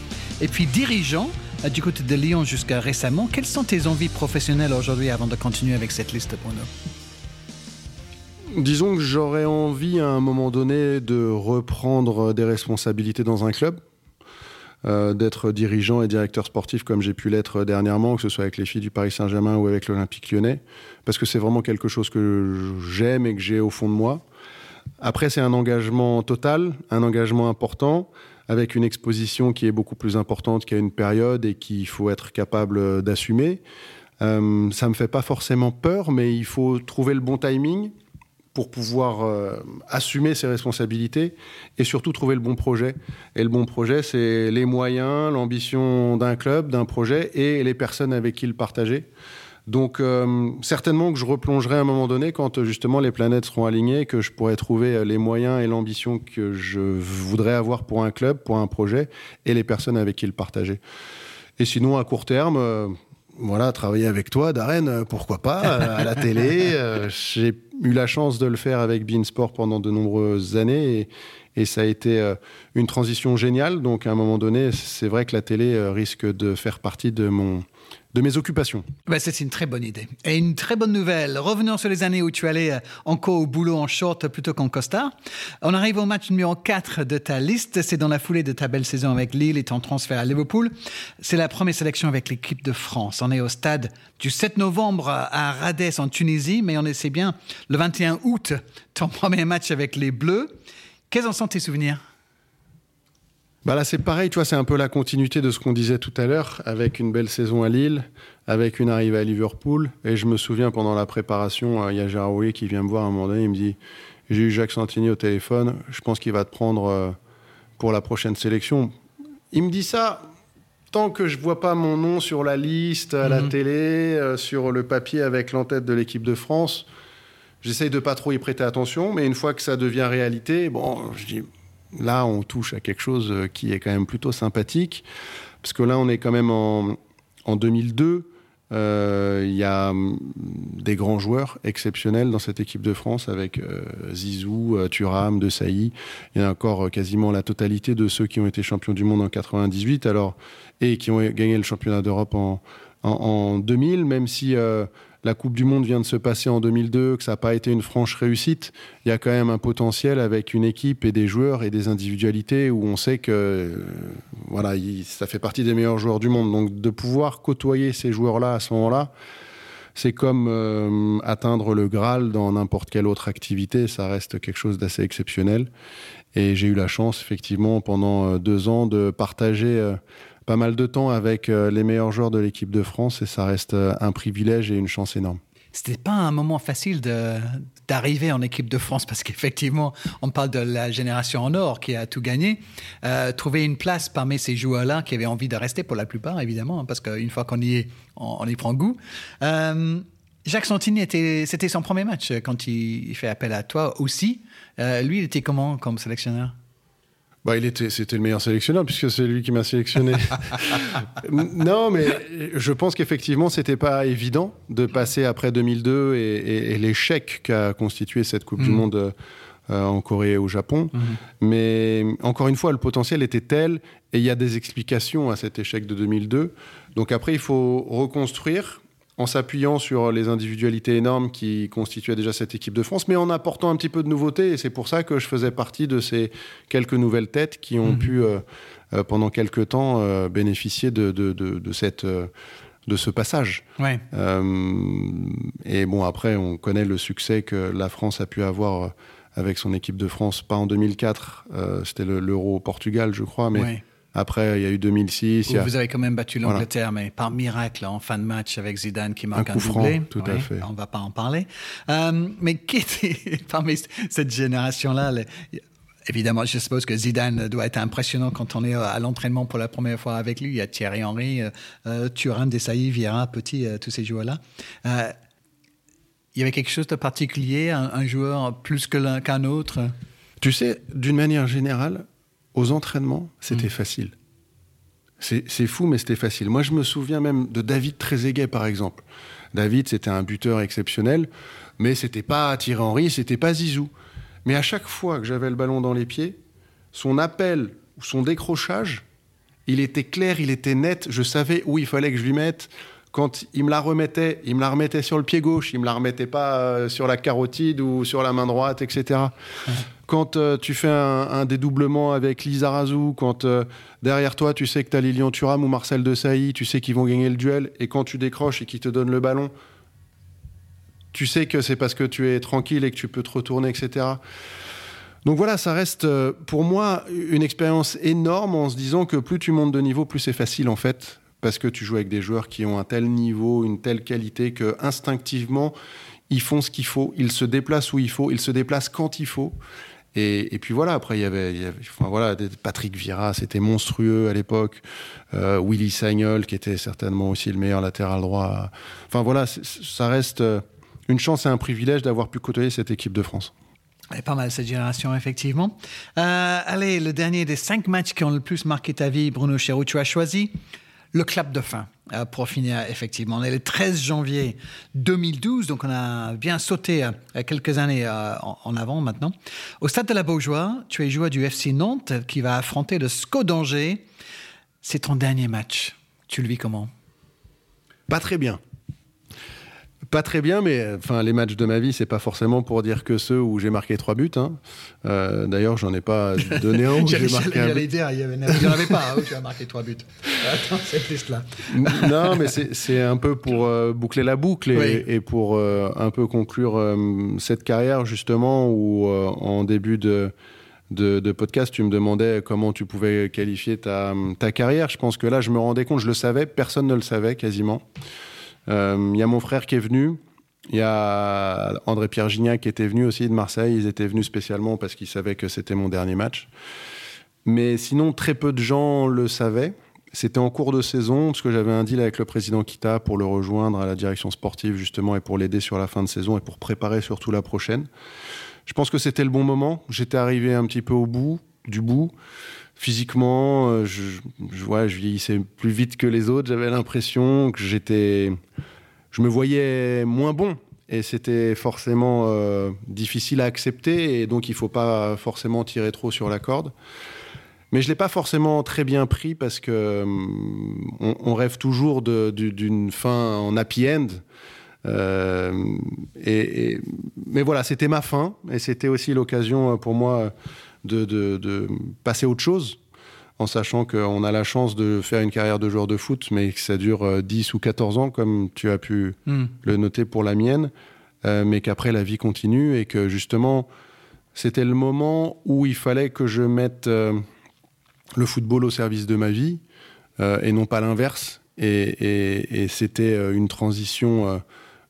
et puis dirigeant euh, du côté de Lyon jusqu'à récemment. Quelles sont tes envies professionnelles aujourd'hui avant de continuer avec cette liste, Bruno? Disons que j'aurais envie à un moment donné de reprendre des responsabilités dans un club, euh, d'être dirigeant et directeur sportif comme j'ai pu l'être dernièrement, que ce soit avec les filles du Paris Saint-Germain ou avec l'Olympique lyonnais, parce que c'est vraiment quelque chose que j'aime et que j'ai au fond de moi. Après, c'est un engagement total, un engagement important, avec une exposition qui est beaucoup plus importante qu'à une période et qu'il faut être capable d'assumer. Euh, ça me fait pas forcément peur, mais il faut trouver le bon timing pour pouvoir euh, assumer ses responsabilités et surtout trouver le bon projet. Et le bon projet, c'est les moyens, l'ambition d'un club, d'un projet et les personnes avec qui le partager. Donc euh, certainement que je replongerai à un moment donné quand justement les planètes seront alignées, que je pourrai trouver les moyens et l'ambition que je voudrais avoir pour un club, pour un projet et les personnes avec qui le partager. Et sinon, à court terme, euh, voilà, travailler avec toi, Darren, pourquoi pas, à la télé. *laughs* J'ai eu la chance de le faire avec Beansport pendant de nombreuses années et, et ça a été euh, une transition géniale. Donc à un moment donné, c'est vrai que la télé euh, risque de faire partie de mon de mes occupations. Ben, c'est une très bonne idée. Et une très bonne nouvelle. Revenons sur les années où tu allais euh, encore au boulot en short plutôt qu'en costard. On arrive au match numéro 4 de ta liste. C'est dans la foulée de ta belle saison avec Lille et ton transfert à Liverpool. C'est la première sélection avec l'équipe de France. On est au stade du 7 novembre à Radès en Tunisie, mais on essaie bien le 21 août, ton *laughs* premier match avec les Bleus. Quels en sont tes souvenirs? Bah là, c'est pareil, tu vois, c'est un peu la continuité de ce qu'on disait tout à l'heure, avec une belle saison à Lille, avec une arrivée à Liverpool. Et je me souviens, pendant la préparation, euh, il y a Gérard qui vient me voir à un moment donné, il me dit J'ai eu Jacques Santini au téléphone, je pense qu'il va te prendre euh, pour la prochaine sélection. Il me dit ça tant que je vois pas mon nom sur la liste, à la mhm. télé, euh, sur le papier avec l'entête de l'équipe de France. J'essaye de pas trop y prêter attention, mais une fois que ça devient réalité, bon, je dis là, on touche à quelque chose euh, qui est quand même plutôt sympathique, parce que là, on est quand même en, 2002. Euh, il y a hum, des grands joueurs exceptionnels dans cette équipe de France avec euh, Zizou, Thuram, De Sailly. Il y a encore quasiment la totalité de ceux qui ont été champions du monde en 98 alors, et qui ont gagné le championnat d'Europe en, en, 2000, même si la Coupe du Monde vient de se passer en 2002, que ça n'a pas été une franche réussite, il y a quand même un potentiel avec une équipe et des joueurs et des individualités où on sait que euh, voilà, ça fait partie des meilleurs joueurs du monde. Donc de pouvoir côtoyer ces joueurs-là à ce moment-là, c'est comme euh, atteindre le Graal dans n'importe quelle autre activité, ça reste quelque chose d'assez exceptionnel. Et j'ai eu la chance, effectivement, pendant euh, deux ans, de partager pas mal de temps avec euh, les meilleurs joueurs de l'équipe de France et ça reste euh, un privilège et une chance énorme. C'était pas un moment facile d'arriver en équipe de France parce *laughs* qu'effectivement, on parle de la génération en or qui a tout gagné. Euh, trouver une place parmi ces joueurs-là qui avaient envie de rester pour la plupart, évidemment, hein, parce qu'une fois qu'on y est, on, y prend goût. Jacques Santini, c'était son premier match quand il, fait appel à toi aussi. lui, il était comment comme sélectionneur? Bah, il était, c'était le meilleur sélectionneur puisque c'est lui qui m'a sélectionné. *laughs* non, mais je pense qu'effectivement, c'était pas évident de passer après 2002 et, l'échec qu'a constitué cette Coupe du mm. Monde euh, en Corée et au Japon. Mm. Mais encore une fois, le potentiel était tel et il y a des explications à cet échec de 2002. Donc après, il faut reconstruire en s'appuyant sur les individualités énormes qui constituaient déjà cette équipe de France, mais en apportant un petit peu de nouveauté. Et c'est pour ça que je faisais partie de ces quelques nouvelles têtes qui ont mhm. pu, euh, euh, pendant quelques temps, euh, bénéficier de, de, cette de ce passage. Ouais. et bon, après, on connaît le succès que la France a pu avoir avec son équipe de France, pas en 2004, c'était l'Euro au Portugal, je crois, mais après, il y a eu 2006. Vous avez quand même battu l'Angleterre, mais par miracle, en fin de match avec Zidane qui marque un, coup doublé. Franc, tout à fait. On ne va pas en parler. Euh, mais *laughs* qui était parmi cette génération-là Évidemment, je suppose que Zidane doit être impressionnant quand on est à l'entraînement pour la première fois avec lui. Il y a Thierry Henry, euh, euh Thuram, Desailly, Vieira, Petit, euh, tous ces joueurs-là. il y avait quelque chose de particulier, un, joueur plus qu'un autre? Tu sais, d'une manière générale, aux entraînements, c'était mm. facile. C'est fou, mais c'était facile. Moi, je me souviens même de David Trezeguet, par exemple. David, c'était un buteur exceptionnel, mais c'était pas Thierry Henry, c'était pas Zizou. Mais à chaque fois que j'avais le ballon dans les pieds, son appel ou son décrochage, il était clair, il était net. Je savais où il fallait que je lui mette. Quand il me la remettait, il me la remettait sur le pied gauche, il me la remettait pas euh, sur la carotide ou sur la main droite, etc quand euh, tu fais un, dédoublement avec Lisa Razou, quand euh, derrière toi tu sais que tu as Lilian Thuram ou Marcel Desailly, tu sais qu'ils vont gagner le duel, et quand tu décroches et qu'ils te donnent le ballon, tu sais que c'est parce que tu es tranquille et que tu peux te retourner, etc. Donc voilà, ça reste pour moi une expérience énorme en se disant que plus tu montes de niveau, plus c'est facile en fait, parce que tu joues avec des joueurs qui ont un tel niveau, une telle qualité que instinctivement ils font ce qu'il faut, ils se déplacent où il faut, ils se déplacent quand il faut. Et, puis voilà, après, il y avait, enfin, voilà, Patrick Vira, c'était monstrueux à l'époque. Euh, Willy Sagnol, qui était certainement aussi le meilleur latéral droit. Enfin voilà, ça reste euh, une chance et un privilège d'avoir pu côtoyer cette équipe de France. pas mal cette génération, effectivement. Euh, allez, le dernier des cinq matchs qui ont le plus marqué ta vie, Bruno Chéroux, tu as choisi le clap de fin pour finir, effectivement. On est le 13 janvier 2012, donc on a bien sauté euh, quelques années euh, en avant maintenant. Au stade de la Beaujoire, tu es joueur du FC Nantes qui va affronter le SCO d'Angers. C'est ton dernier match. Tu le vis comment? Pas très bien. Pas très bien, mais enfin les matchs de ma vie, c'est pas forcément pour dire que ceux où j'ai marqué trois buts. Hein. Euh, D'ailleurs, j'en ai pas donné un *laughs* marqué un dire, il n'y en avait pas hein, où tu as marqué trois buts. *laughs* Attends, c'est triste là. non, mais c'est un peu pour euh, boucler la boucle et, et pour euh, un peu conclure euh, cette carrière justement où en début de de, de, podcast, tu me demandais comment tu pouvais qualifier ta, ta carrière. Je pense que là, je me rendais compte, je le savais, personne ne le savait quasiment. Il euh, y a mon frère qui est venu. Il y a André-Pierre Gignac qui était venu aussi de Marseille. Ils étaient venus spécialement parce qu'ils savaient que c'était mon dernier match. Mais sinon, très peu de gens le savaient. C'était en cours de saison, parce que j'avais un deal avec le président Kita pour le rejoindre à la direction sportive, justement, et pour l'aider sur la fin de saison et pour préparer surtout la prochaine. Je pense que c'était le bon moment. J'étais arrivé un petit peu au bout, du bout. Physiquement, euh, je, je, je vieillissais plus vite que les autres. J'avais l'impression que j'étais je me voyais moins bon. Et c'était forcément euh, difficile à accepter, et donc il ne faut pas forcément tirer trop sur la corde. Mais je ne l'ai pas forcément très bien pris parce que hum, on, rêve toujours d'une fin en happy end. Euh, et, mais voilà, c'était ma fin, et c'était aussi l'occasion pour moi de, de passer autre chose en sachant qu'on a la chance de faire une carrière de joueur de foot, mais que ça dure 10 euh, ou 14 ans, comme tu as pu hmm. le noter pour la mienne, euh, mais qu'après la vie continue et que justement, c'était le moment où il fallait que je mette euh, le football au service de ma vie et non pas l'inverse. et c'était une transition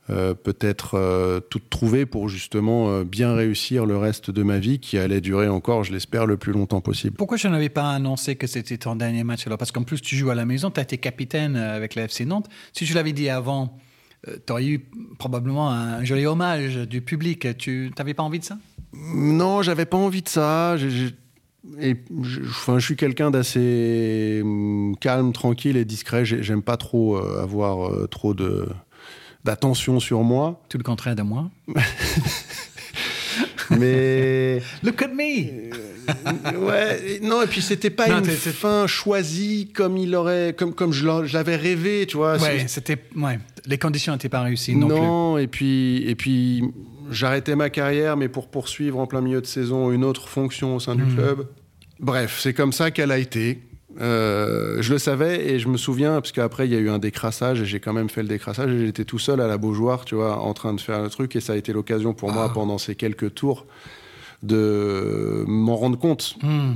euh, peut-être euh, toute trouvée pour justement euh, bien réussir le reste de ma vie qui allait durer encore, je l'espère, le plus longtemps possible. Pourquoi je n'avais pas annoncé que c'était ton dernier match alors? Parce qu'en plus, tu joues à la maison, tu as été capitaine avec la FC Nantes. Si je l'avais dit avant, tu aurais eu probablement un joli hommage du public. Tu n'avais pas envie de ça? Non, j'avais pas envie de ça. et je, enfin, je suis quelqu'un d'assez hum, calme, tranquille et discret. J'aime pas trop avoir trop de d'attention sur moi. Tout le contraire de moi. *laughs* Mais. *laughs* Look at me! Euh, ouais, non, et puis c'était pas une fin choisie comme il aurait, comme, comme je l'avais rêvé, tu vois. Ouais, c'était, ouais, les conditions n'étaient pas réussies non, non et puis, et puis j'arrêtais ma carrière, mais pour poursuivre en plein milieu de saison une autre fonction au sein du hmm. club. Bref, c'est comme ça qu'elle a été. Euh, je le savais et je me souviens, parce qu'après il y a eu un décrassage et j'ai quand même fait le décrassage et j'étais tout seul à la Beaujoire, tu vois, en train de faire le truc et ça a été l'occasion pour moi ah. pendant ces quelques tours de m'en rendre compte. Hmm.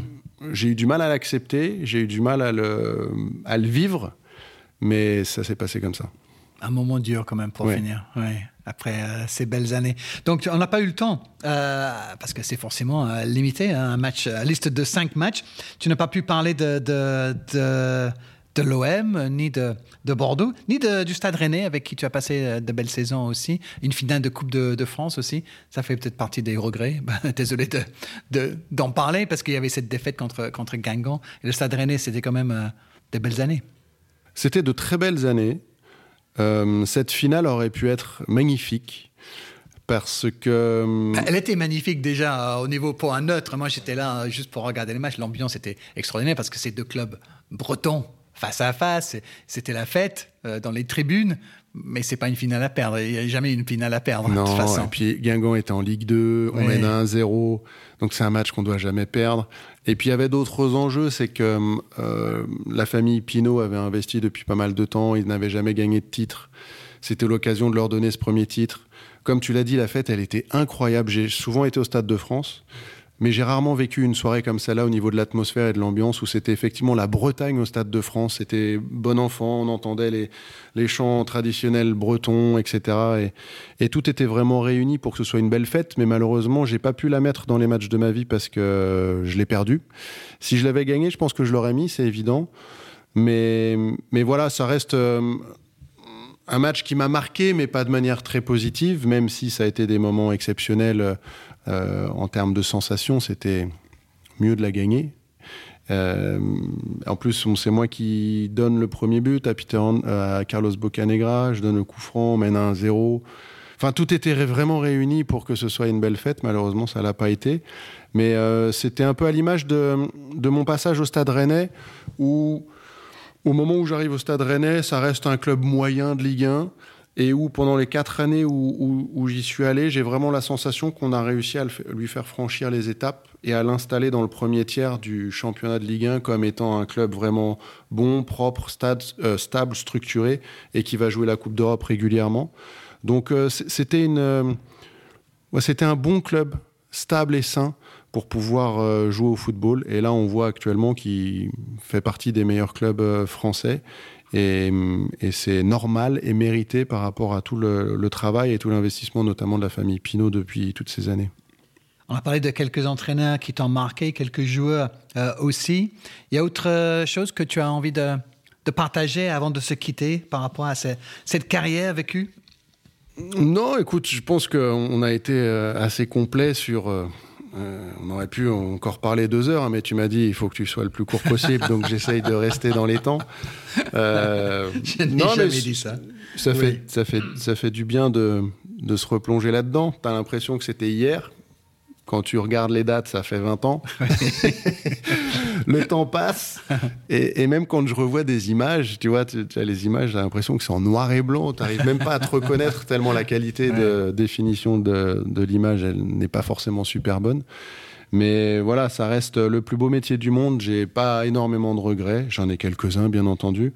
J'ai eu du mal à l'accepter, j'ai eu du mal à le, à le vivre, mais ça s'est passé comme ça. Un moment dur quand même pour finir. Ouais après euh, ces belles années. Donc, on n'a pas eu le temps, euh, parce que c'est forcément euh, limité, hein, un match, liste de cinq matchs. Tu n'as pas pu parler de, de, de, l'OM, ni de, de, Bordeaux, ni du Stade Rennais, avec qui tu as passé de belles saisons aussi. Une finale de Coupe de, France aussi. Ça fait peut-être partie des regrets. *laughs* Désolé d'en parler, parce qu'il y avait cette défaite contre, contre Guingamp. Et le Stade Rennais, c'était quand même de belles années. C'était de très belles années. Euh, cette finale aurait pu être magnifique parce que... Euh, Elle était magnifique déjà euh, au niveau pour un neutre. Moi, j'étais là juste pour regarder les matchs. L'ambiance était extraordinaire parce que c'est deux clubs bretons face à face. C'était la fête dans les tribunes. Mais c'est pas une finale à perdre. Il n'y a jamais une finale à perdre. Non, de toute façon. et puis Guingamp était en Ligue 2, on mène 1-0. Donc c'est un match qu'on doit jamais perdre. Et puis il y avait d'autres enjeux, c'est que euh, la famille Pinault avait investi depuis pas mal de temps, ils n'avaient jamais gagné de titre. C'était l'occasion de leur donner ce premier titre. Comme tu l'as dit, la fête, elle était incroyable. J'ai souvent été au Stade de France. Mais j'ai rarement vécu une soirée comme celle-là au niveau de l'atmosphère et de l'ambiance où c'était effectivement la Bretagne au Stade de France. C'était bon enfant, on entendait les, chants traditionnels bretons, etc. Et, tout était vraiment réuni pour que ce soit une belle fête. Mais malheureusement, j'ai pas pu la mettre dans les matchs de ma vie parce que je l'ai perdu. Si je l'avais gagné, je pense que je l'aurais mis, c'est évident. Mais, mais voilà, ça reste euh, un match qui m'a marqué, mais pas de manière très positive, même si ça a été des moments exceptionnels euh, en termes de sensations. C'était mieux de la gagner. Euh, en plus, c'est moi qui donne le premier but à, Peter, à Carlos Bocanegra. Je donne le coup franc, on mène 1-0. Enfin, tout était vraiment réuni pour que ce soit une belle fête. Malheureusement, ça l'a pas été. Mais euh, c'était un peu à l'image de, de, mon passage au Stade Rennais, où au moment où j'arrive au Stade Rennais, ça reste un club moyen de Ligue 1 et où pendant les quatre années où, j'y suis allé, j'ai vraiment la sensation qu'on a réussi à lui faire franchir les étapes et à l'installer dans le premier tiers du championnat de Ligue 1 comme étant un club vraiment bon, propre, stade, euh, stable, structuré et qui va jouer la Coupe d'Europe régulièrement. Donc euh, c'était une, euh, c'était un bon club, stable et sain pour pouvoir jouer au football. Et là, on voit actuellement qu'il fait partie des meilleurs clubs français. Et, c'est normal et mérité par rapport à tout le, le travail et tout l'investissement, notamment de la famille Pinault depuis toutes ces années. On a parlé de quelques entraîneurs qui t'ont marqué, quelques joueurs euh, aussi. Il y a autre chose que tu as envie de, partager avant de se quitter par rapport à cette carrière vécue? Non, écoute, je pense qu'on a été euh, assez complet sur... Euh, on aurait pu encore parler deux heures, hein, mais tu m'as dit il faut que tu sois le plus court possible, donc j'essaye de rester dans les temps. *laughs* je n'ai jamais dit ça. Ça, fait, ça, fait, ça fait du bien de, de se replonger là-dedans. Tu as l'impression que c'était hier, quand tu regardes les dates, ça fait 20 ans. *laughs* le temps passe. Et, même quand je revois des images, tu vois, tu, as les images, j'ai l'impression que c'est en noir et blanc. Tu n'arrives même pas à te reconnaître tellement la qualité de définition de, de l'image, elle n'est pas forcément super bonne. Mais voilà, ça reste le plus beau métier du monde. J'ai pas énormément de regrets. J'en ai quelques-uns, bien entendu.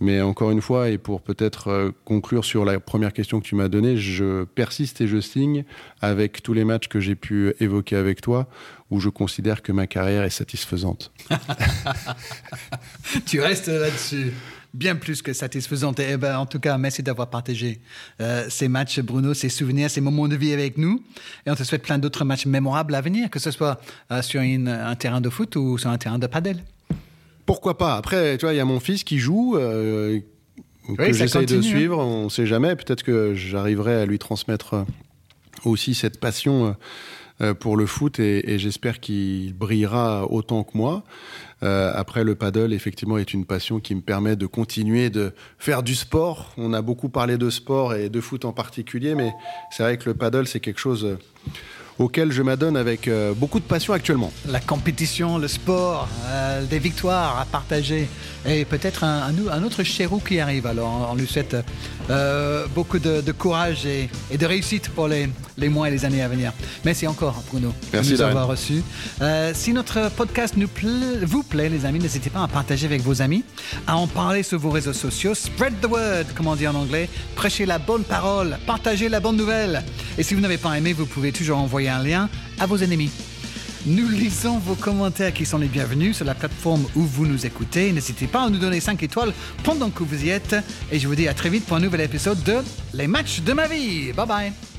Mais encore une fois, et pour peut-être euh, conclure sur la première question que tu m'as donnée, je persiste et je signe avec tous les matchs que j'ai pu évoquer avec toi, où je considère que ma carrière est satisfaisante. *laughs* tu restes là-dessus bien plus que satisfaisante. Et eh ben, en tout cas, merci d'avoir partagé euh, ces matchs, Bruno, ces souvenirs, ces moments de vie avec nous. Et on te souhaite plein d'autres matchs mémorables à venir, que ce soit euh, sur un terrain de foot ou sur un terrain de padel. Pourquoi pas? Après, tu vois, il y a mon fils qui joue. Euh, que j'essaye de hein. suivre, on ne sait jamais. Peut-être que j'arriverai à lui transmettre euh, aussi cette passion euh, pour le foot et, j'espère qu'il brillera autant que moi. après, le paddle, effectivement, est une passion qui me permet de continuer de faire du sport. On a beaucoup parlé de sport et de foot en particulier, mais c'est vrai que le paddle, c'est quelque chose auquel je m'adonne avec euh, beaucoup de passion actuellement. La compétition, le sport, euh, des victoires à partager et peut-être un, autre chérou qui arrive. Alors on lui euh, beaucoup de, courage et, de réussite pour les, les, mois et les années à venir. Merci encore Bruno Merci de nous avoir reçus. si notre podcast nous vous plaît les amis, n'hésitez pas à partager avec vos amis, à en parler sur vos réseaux sociaux. Spread the word, comme on dit en anglais. Prêchez la bonne parole, partagez la bonne nouvelle. Et si vous n'avez pas aimé, vous pouvez toujours envoyer un lien à vos ennemis. Nous lisons vos commentaires qui sont les bienvenus sur la plateforme où vous nous écoutez. N'hésitez pas à nous donner 5 étoiles pendant que vous y êtes. Et je vous dis à très vite pour un nouvel épisode de Les matchs de ma vie. Bye bye.